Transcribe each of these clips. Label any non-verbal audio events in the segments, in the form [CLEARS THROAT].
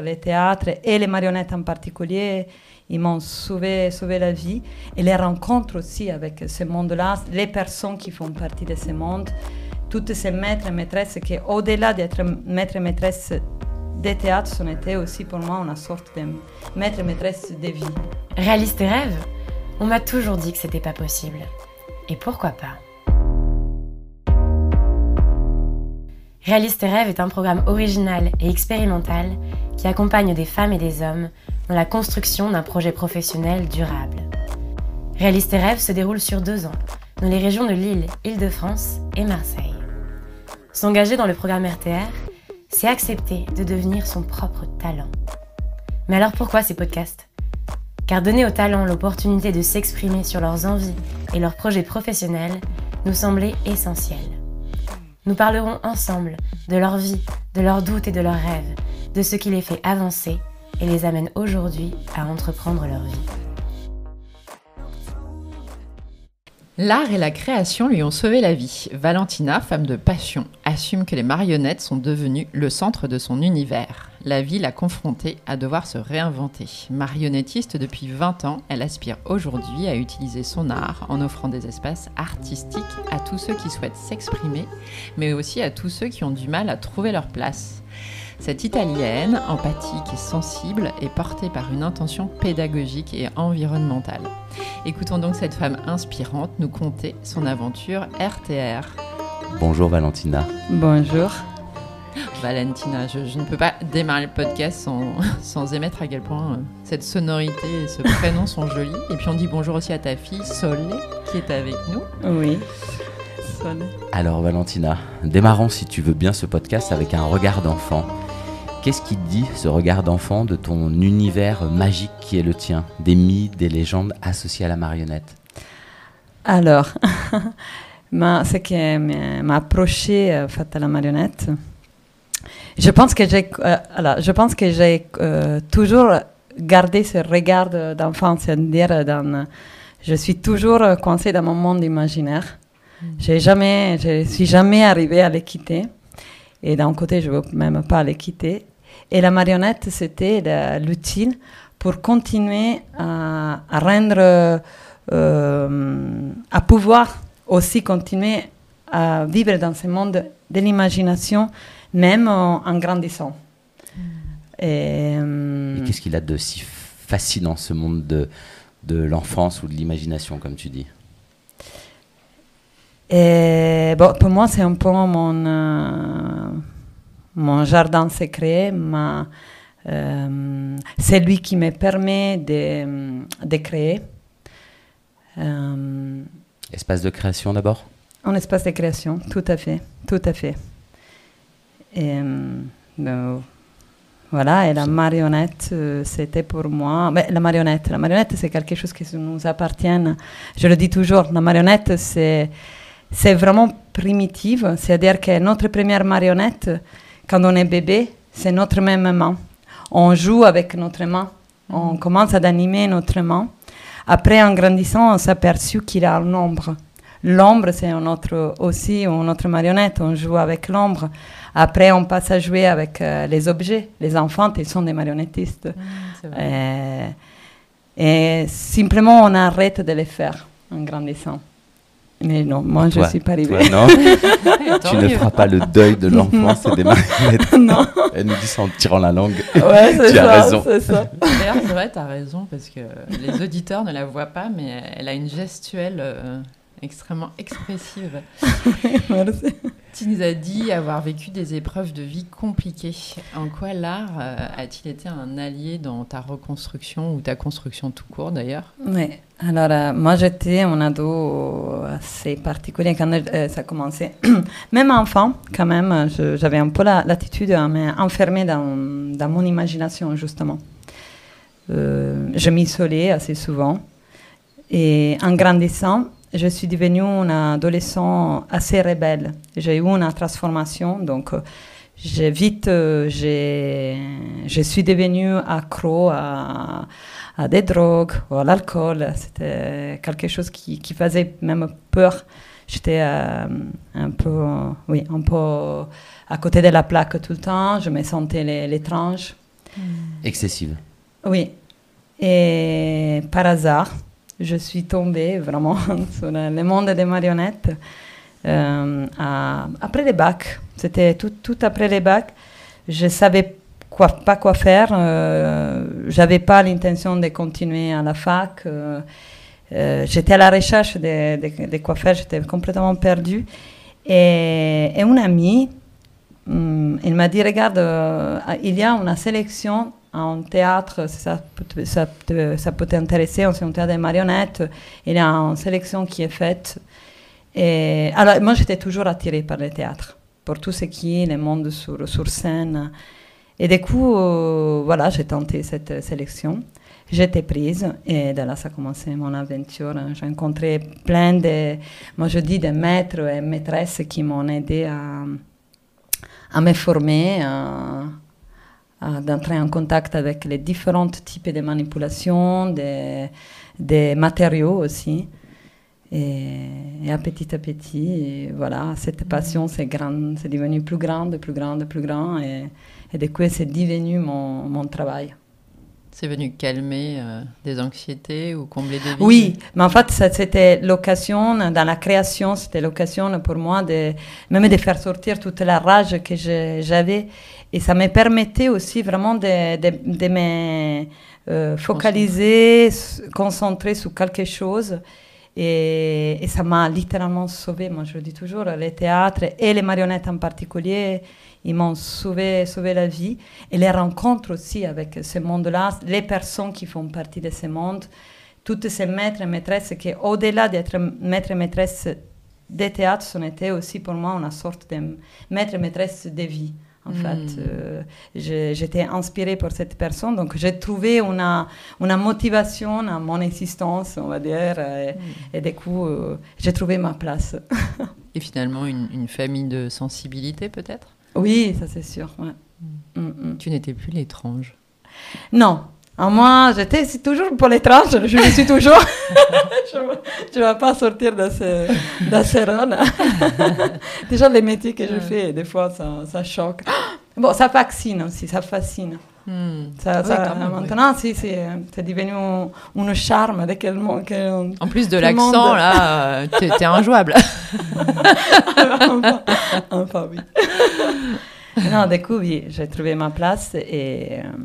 les théâtres et les marionnettes en particulier, ils m'ont sauvé, la vie. Et les rencontres aussi avec ce monde-là, les personnes qui font partie de ce monde, toutes ces maîtres et maîtresses qui, au-delà d'être maîtres et maîtresses des théâtres, sont été aussi pour moi une sorte de maître et maîtresse de vie. Réalise tes rêves On m'a toujours dit que c'était pas possible. Et pourquoi pas? Réalise tes rêves est un programme original et expérimental qui accompagne des femmes et des hommes dans la construction d'un projet professionnel durable. Réalise tes rêves se déroule sur deux ans dans les régions de Lille, Île-de-France et Marseille. S'engager dans le programme RTR, c'est accepter de devenir son propre talent. Mais alors pourquoi ces podcasts? Car donner aux talents l'opportunité de s'exprimer sur leurs envies et leurs projets professionnels nous semblait essentiel. Nous parlerons ensemble de leur vie, de leurs doutes et de leurs rêves, de ce qui les fait avancer et les amène aujourd'hui à entreprendre leur vie. L'art et la création lui ont sauvé la vie. Valentina, femme de passion, assume que les marionnettes sont devenues le centre de son univers. La vie l'a confrontée à devoir se réinventer. Marionnettiste depuis 20 ans, elle aspire aujourd'hui à utiliser son art en offrant des espaces artistiques à tous ceux qui souhaitent s'exprimer, mais aussi à tous ceux qui ont du mal à trouver leur place. Cette italienne, empathique et sensible, est portée par une intention pédagogique et environnementale. Écoutons donc cette femme inspirante nous conter son aventure RTR. Bonjour Valentina. Bonjour. Valentina, je, ne peux pas démarrer le podcast sans, [LAUGHS] sans émettre à quel point euh, cette sonorité et ce prénom sont jolis. Et puis on dit bonjour aussi à ta fille Solé qui est avec nous. Oui. Alors Valentina, démarrons si tu veux bien ce podcast avec un regard d'enfant. Qu'est-ce qui dit, ce regard d'enfant, de ton univers magique qui est le tien, des mythes, des légendes associées à la marionnette? Alors, [LAUGHS] ce qui m'a approché euh, à la marionnette, je pense que j'ai, euh, je pense que j'ai euh, toujours gardé ce regard d'enfant, c'est-à-dire dans, je suis toujours coincée dans mon monde imaginaire. Mm. J'ai jamais, je suis jamais arrivée à les quitter. Et d'un côté, je ne veux même pas les quitter. Et la marionnette, c'était l'utile pour continuer à, rendre, euh, à pouvoir aussi continuer à vivre dans ce monde de l'imagination, même en, grandissant. Hmm. Et, euh, qu'est-ce qu'il a de si fascinant, ce monde de, de l'enfance ou de l'imagination, comme tu dis? Et, bon, Pour moi, c'est un peu mon... Euh, mon jardin secret, ma, euh, c'est lui qui me permet de, de créer. Euh, espace de création d'abord? Un espace de création, tout à fait, tout à fait. Et, euh, voilà, et la marionnette, c'était pour moi. Mais la marionnette, la marionnette, c'est quelque chose qui nous appartient. Je le dis toujours, la marionnette, c'est, c'est vraiment primitive. C'est-à-dire que notre première marionnette, quand on est bébé, c'est notre même main. On joue avec notre main. On mm. commence à animer notre main. Après, en grandissant, on s'est aperçu qu'il a l'ombre. L'ombre, c'est notre, aussi notre marionnette. On joue avec l'ombre. Après, on passe à jouer avec euh, les objets. Les enfants, ils sont des marionnettistes. Mm, et, et simplement, on arrête de les faire en grandissant. Mais non, moi je ne suis pas arrivée. non. [LAUGHS] tu ne feras pas le deuil de l'enfance et des marionnettes. [LAUGHS] non. Elle nous dit ça en tirant la langue. Ouais, c'est [LAUGHS] ça. As raison. Ça. D'ailleurs, c'est vrai, tu as raison, parce que les auditeurs ne la voient pas, mais elle a une gestuelle euh, extrêmement expressive. [LAUGHS] Merci. Tu nous as dit avoir vécu des épreuves de vie compliquées. En quoi l'art euh, a-t-il été un allié dans ta reconstruction ou ta construction tout court d'ailleurs? Oui, alors euh, moi j'étais un ado assez particulier quand euh, ça a commencé. [CLEARS THROAT] même enfant, quand même, j'avais un peu l'attitude à m'enfermer dans, dans, mon imagination justement. je m'isolais assez souvent. Et en grandissant, je suis devenue une adolescente assez rebelle. J'ai eu une transformation, donc euh, j'ai vite, euh, je suis devenue accro à, à, des drogues ou à l'alcool. C'était quelque chose qui, qui, faisait même peur. J'étais euh, un peu, oui, un peu à côté de la plaque tout le temps. Je me sentais l'étrange. Excessive. Oui. Et par hasard, je suis tombée vraiment [LAUGHS] sur le monde des marionnettes euh, après les bacs. C'était tout, après les bacs. Je savais quoi, pas quoi faire. Euh, J'avais pas l'intention de continuer à la fac. Euh, euh, j'étais à la recherche de, quoi faire. J'étais complètement perdue. Et, et une amie, hum, il m'a dit, regarde, il y a une sélection en théâtre, ça, ça, ça peut t'intéresser, c'est un théâtre des marionnettes, il y a une sélection qui est faite. Et, alors, moi, j'étais toujours attirée par le théâtre, pour tout ce qui est le monde sur, sur scène. Et du coup, euh, voilà, j'ai tenté cette sélection. J'étais prise et de là, ça a commencé mon aventure. J'ai rencontré plein de, moi je dis, de maîtres et maîtresses qui m'ont aidé à, à me former, d'entrer en contact avec les différents types de manipulations, des, des matériaux aussi. Et, à petit à petit, voilà, cette passion c'est c'est devenu plus grande, plus grande, plus grand, et, et du coup c'est devenu mon, mon travail. C'est venu calmer euh, des anxiétés ou combler des vides Oui, mais en fait, c'était l'occasion, dans la création, c'était l'occasion pour moi de même de faire sortir toute la rage que j'avais et ça me permettait aussi vraiment de, de, me euh, focaliser, concentrer sur quelque chose. Et, et ça m'a littéralement sauvé. Moi, je le dis toujours, les théâtres et les marionnettes en particulier, ils m'ont sauvé, sauvé la vie. Et les rencontres aussi avec ce monde-là, les personnes qui font partie de ce monde, toutes ces maîtres et maîtresses qui, au-delà d'être maîtres et maîtresses des théâtres, sont été aussi pour moi une sorte de maîtres et maîtresses de vie. En fait, hmm. euh, j'étais inspirée par cette personne, donc j'ai trouvé une, une motivation à mon existence, on va dire, et, hmm. du coup, euh, j'ai trouvé ma place. [LAUGHS] et finalement, une, une famille de sensibilité, peut-être? Oui, ça c'est sûr. Ouais. Hmm. Tu n'étais plus l'étrange Non, moi, j'étais toujours pour l'étrange, je le suis toujours. [LAUGHS] je ne vais pas sortir de ce, de ce rôle. [LAUGHS] Déjà, les métiers que je fais, des fois, ça, ça choque. [GASPS] Bon, ça fascine aussi, ça fascine. Hmm. Ça, ça, maintenant, si, c'est devenu un, charme dès En plus de l'accent, là, t'es es injouable. enfin, [LAUGHS] enfin, oui. non, du coup, oui, j'ai trouvé ma place et... Euh,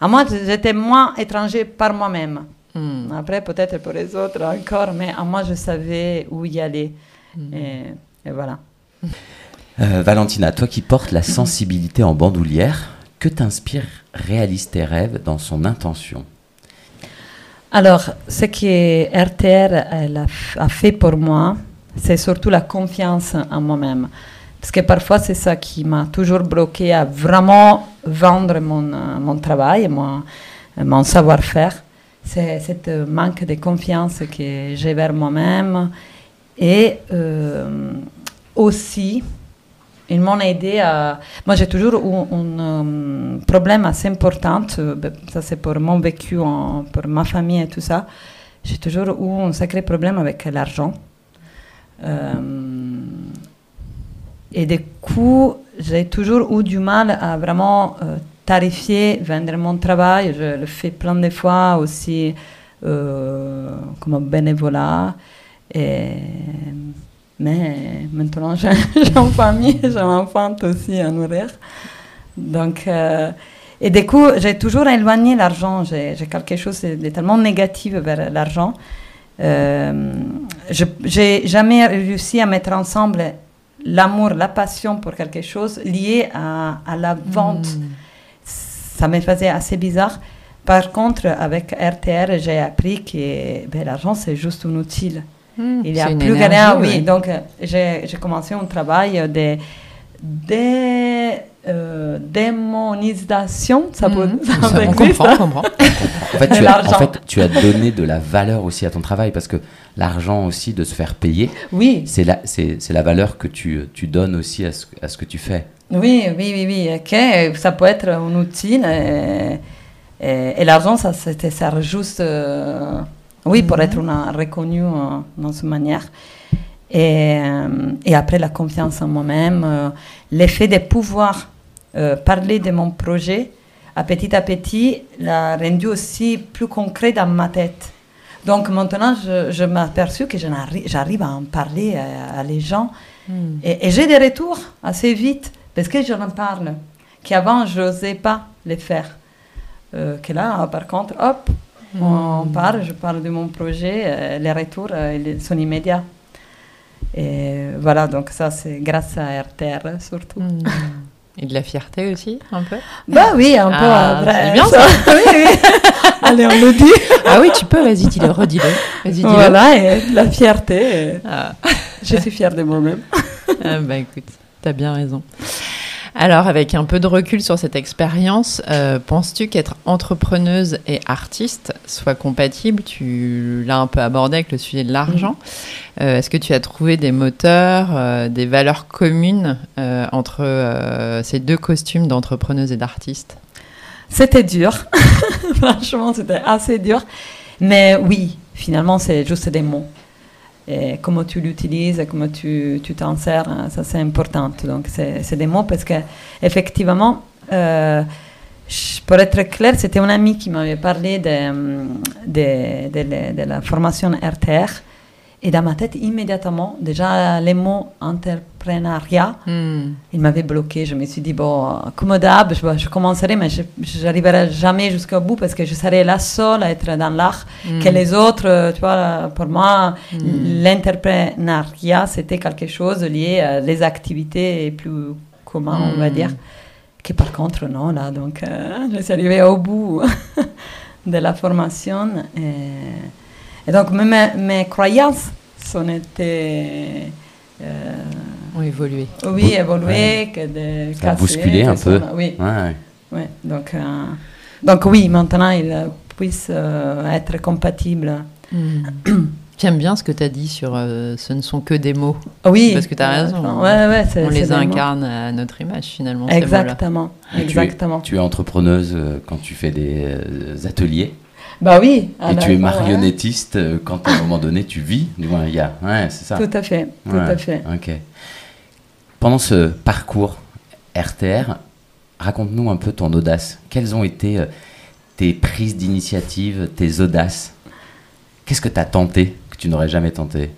à moi, j'étais moins étranger par moi-même. Hmm. Après, peut-être pour les autres encore, mais à moi, je savais où y aller. Hmm. Et, voilà. Euh, Valentina, toi qui portes la sensibilité en bandoulière, que t'inspire Réalise tes rêves dans son intention? Alors, ce que RTR a, fait pour moi, c'est surtout la confiance en moi-même. Parce que parfois, c'est ça qui m'a toujours bloqué à vraiment vendre mon, euh, mon travail, mon, mon savoir-faire. C'est cette manque de confiance que j'ai vers moi-même. Et euh, aussi, ils m'ont aidé à... Moi, j'ai toujours eu un, euh, problème assez important. Ben, ça, c'est pour mon vécu, pour ma famille et tout ça. J'ai toujours eu un sacré problème avec l'argent. Et du coup, j'ai toujours eu du mal à vraiment euh, tarifier, vendre mon travail. Je le fais plein de fois aussi euh, comme bénévolat. Et, mais maintenant, [LAUGHS] j'ai une famille, j'ai un enfant aussi à nourrir. Donc, euh, et du coup, j'ai toujours éloigné l'argent. J'ai quelque chose de tellement négatif vers l'argent. Euh, je n'ai jamais réussi à mettre ensemble l'amour, la passion pour quelque chose lié à, la vente. Hmm. Ça me faisait assez bizarre. Par contre, avec RTR, j'ai appris que ben, l'argent, c'est juste un outil. Il y a plus rien, oui. Donc, j'ai commencé un travail de, de euh, démonisation, ça, peut, hmm. [LAUGHS] ça, ça on comprend, on comprend. [LAUGHS] en, fait, tu as, en fait, tu as donné de la valeur aussi à ton travail parce que l'argent aussi de se faire payer, oui. c'est la, c'est, la valeur que tu, tu donnes aussi à ce, à ce, que tu fais. Oui, oui, oui, oui. Okay. Ça peut être un outil et, et, l'argent, ça, ça sert juste, euh, oui, pour être une, reconnu euh, dans cette manière. Et, euh, et, après, la confiance en moi-même, l'effet de pouvoir parler de mon projet à petit à petit, l'a rendu aussi plus concret dans ma tête. Donc maintenant, je, je m'aperçus que j'arrive à en parler à, les gens. Hmm. Et, j'ai des retours assez vite parce que je en parle, qu'avant, je n'osais pas les faire. Euh, que là, par contre, hop, on hmm. parle, je parle de mon projet, euh, les retours euh, sont immédiats. Et voilà, donc ça, c'est grâce à RTR surtout. Hmm. Et de la fierté aussi, un peu? Bah oui, un peu. Ah, c'est bien ça. [LAUGHS] oui, oui. Allez, on le dit. ah oui, tu peux, vas-y, dis-le, redis-le. Vas-y, Voilà, et de la fierté. Ah. Je suis fière de moi-même. ah bah écoute, t'as bien raison. Alors, avec un peu de recul sur cette expérience, euh, penses-tu qu'être entrepreneuse et artiste soit compatible? Tu l'as un peu abordé avec le sujet de l'argent. Mm. Euh, est-ce que tu as trouvé des moteurs, euh, des valeurs communes entre ces deux costumes d'entrepreneuse et d'artiste? C'était dur. [LAUGHS] Franchement, c'était assez dur. Mais oui, finalement, c'est juste des mots et comment tu l'utilises, comment tu t'en sers, hein, ça c'est important. Donc c'est des mots parce que effectivement, euh, pour être clair, c'était un ami qui m'avait parlé de, de, de, de, la formation RTR et dans ma tête, immédiatement, déjà les mots entrepreneuriat, hmm. il m'avait bloqué. Je me suis dit, bon, comme d'hab, je, commencerai, mais je n'arriverai jamais jusqu'au bout parce que je serai la seule à être dans l'art, hmm. que les autres, tu vois, pour moi, hmm. l'entrepreneuriat, c'était quelque chose lié à les activités plus communes, on va dire. Que par contre, non, là, donc, euh, je suis arrivée au bout [LAUGHS] de la formation. Et, et donc, mes, mes croyances sont été. Euh, ont évolué. Oui, évolué, que de Ça bousculé un peu. oui. Ouais. ouais. Donc, euh, donc, oui, maintenant, il puisse euh, être compatible. Hmm. [COUGHS] J'aime bien ce que tu as dit sur ce ne sont que des mots. Oui. Parce que tu as raison. Ouais, ouais, on les incarne à notre image finalement. Exactement. Exactement. Tu es, tu es, entrepreneuse quand tu fais des ateliers bah oui. et tu es marionnettiste euh, quand à un moment donné tu vis. il y a, ouais, c'est ça. Tout à fait, tout à fait. Ok. Pendant ce parcours RTR, raconte-nous un peu ton audace. Quelles ont été euh, tes prises d'initiative, tes audaces? Qu'est-ce que tu as tenté que tu n'aurais jamais tenté?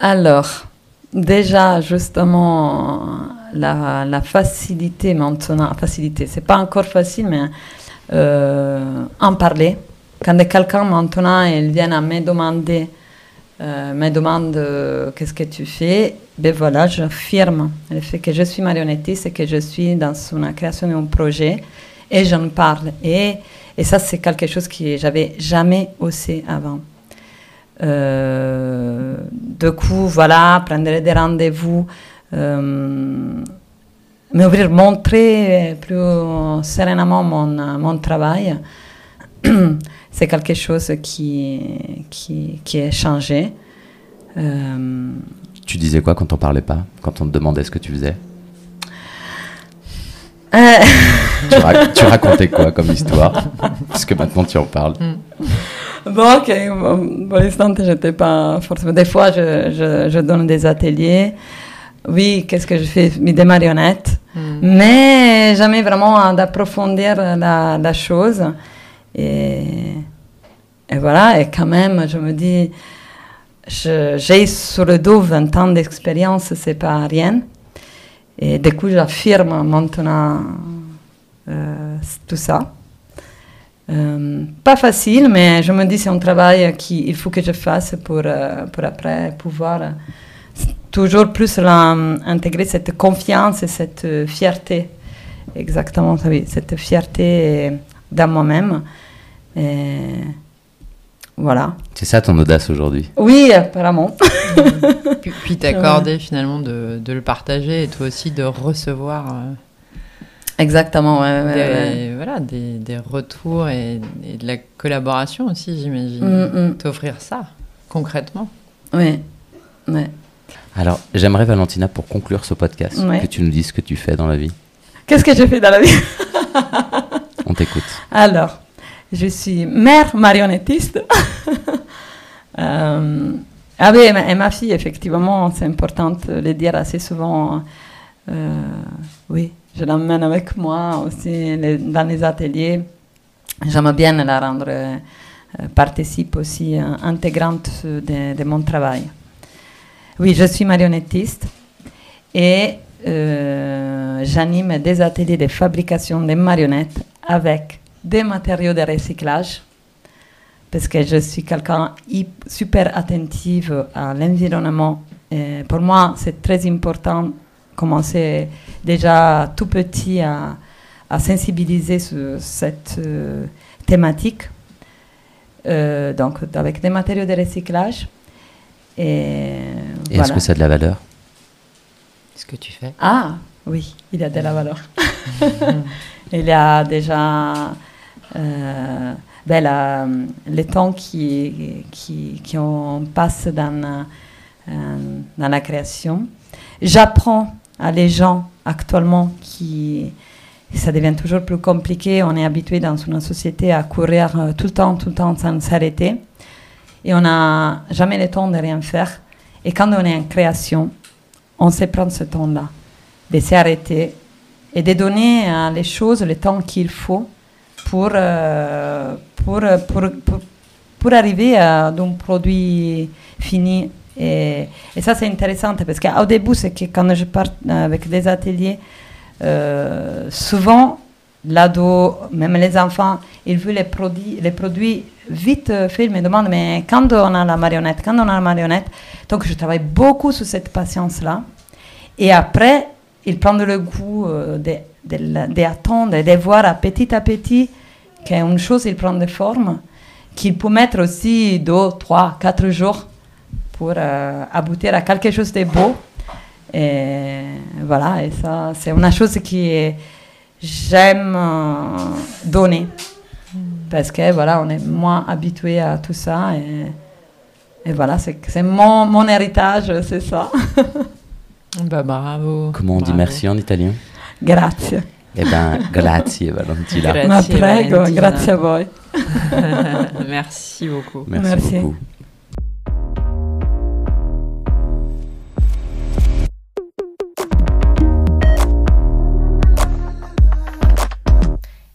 Alors, déjà, justement, la, la facilité maintenant, facilité, c'est pas encore facile, mais euh, en parler quand quelqu'un maintenant il vient à me demander, euh, me demande euh, qu'est-ce que tu fais, ben voilà, j'affirme le fait que je suis marionnettiste et que je suis dans une création d'un projet et j'en parle. Et, et ça, c'est quelque chose que j'avais jamais osé avant. Euh, du coup, voilà, prendre des rendez-vous, euh, m'ouvrir, montrer plus sereinement mon, mon travail. [CLEARS THROAT] c'est quelque chose qui, qui, qui est changé. Euh, tu disais quoi quand on parlait pas Quand on te demandait ce que tu faisais? Euh. tu, [LAUGHS] racontais quoi comme histoire? Puisque maintenant tu en parles. Hmm. Bon, ok. pour l'instant, je n'étais pas forcément. Des fois, je, je, donne des ateliers. Oui, qu'est-ce que je fais? Des marionnettes. Hmm. Mais jamais vraiment d'approfondir la, la chose. Et, voilà, et quand même, je me dis, j'ai sur le dos 20 ans d'expérience, c'est pas rien. Et du coup, j'affirme maintenant euh, tout ça. Euh, pas facile, mais je me dis c'est un travail qu'il faut que je fasse pour, euh, pour après pouvoir toujours plus intégrer cette confiance et cette fierté. Exactement, oui, cette fierté dans moi-même. Et voilà. C'est ça ton audace aujourd'hui? Oui, apparemment. [LAUGHS] puis, puis t'accorder finalement de, de, le partager et toi aussi de recevoir. Euh, Exactement, ouais, des, Voilà, des, des retours et, de la collaboration aussi, j'imagine. Mm, mm. T'offrir ça, concrètement. Oui, ouais. Alors, j'aimerais, Valentina, pour conclure ce podcast, que tu nous dises ce que tu fais dans la vie. Qu'est-ce que je fais dans la vie? On t'écoute. [LAUGHS] Alors, je suis mère marionnettiste. [LAUGHS] euh, ah oui, et ma fille, effectivement, c'est important de le dire assez souvent. Euh, oui, je l'emmène avec moi aussi dans les ateliers. J'aime bien la rendre euh, participe aussi euh, intégrante de, de, mon travail. Oui, je suis marionnettiste et j'anime des ateliers de fabrication de marionnettes avec des matériaux de recyclage parce que je suis quelqu'un super attentive à l'environnement. Pour moi, c'est très important commencer déjà tout petit à, sensibiliser sur cette euh, thématique. Euh, donc, avec des matériaux de recyclage. Et, est-ce que ça a de la valeur? Ce que tu fais Ah, oui, il y a de la valeur. [LAUGHS] il y a déjà euh, ben le temps qui, qui, qui on passe dans, dans la création. J'apprends à les gens actuellement qui ça devient toujours plus compliqué. On est habitué dans une société à courir euh, tout le temps, tout le temps sans s'arrêter. Et on n'a jamais le temps de rien faire. Et quand on est en création, on sait prendre ce temps-là, de s'arrêter et de donner à les choses le temps qu'il faut pour, euh, pour, pour, pour, pour, arriver à un produit fini et, ça, c'est intéressant parce qu'au début, c'est que quand je pars avec des ateliers, euh, souvent, l'ado, même les enfants, ils veulent les produits, les produits vite faits. Ils me demandent, mais quand on a la marionnette, quand on a la marionnette, donc je travaille beaucoup sur cette patience-là. Et après, ils prennent le goût euh, d'attendre, de, de, voir à petit à petit qu'une chose, il prend des formes, qu'il peut mettre aussi deux, trois, quatre jours pour euh, aboutir à quelque chose de beau. Et voilà, et ça, c'est une chose que j'aime euh, donner. Parce que voilà, on est moins habitué à tout ça. Et, et voilà, c'est, c'est mon, mon héritage, c'est ça. [LAUGHS] bah, bravo. Comment on dit merci en italien? Grazie. Eh ben, grazie Valentina. Grazie, Ma prego, Valentina. grazie a voi. [LAUGHS] merci beaucoup. Merci, merci. beaucoup.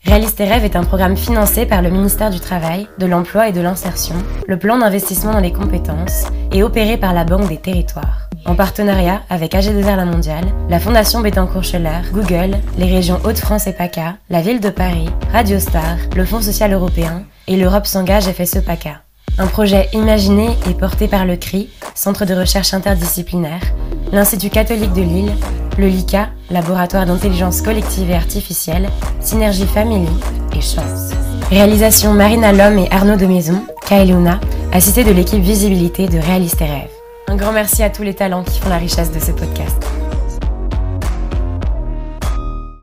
Réaliste tes rêves est un programme financé par le ministère du Travail, de l'Emploi et de l'Insertion, le plan d'investissement dans les compétences et opéré par la Banque des Territoires. En partenariat avec AG2R La Mondiale, la Fondation Bettencourt-Scheller, Google, les régions Hauts-de-France et PACA, la Ville de Paris, Radio Star, le Fonds social européen et l'Europe s'engage FSE PACA. Un projet imaginé et porté par le CRI, Centre de recherche interdisciplinaire, l'Institut catholique de Lille, le LICA, Laboratoire d'intelligence collective et artificielle, Synergie Family et Chance. Réalisation Marina Lhomme et Arnaud de Maison, Kaeluna, assisté de l'équipe Visibilité de Réaliste et Rêve. Un grand merci à tous les talents qui font la richesse de ce podcast.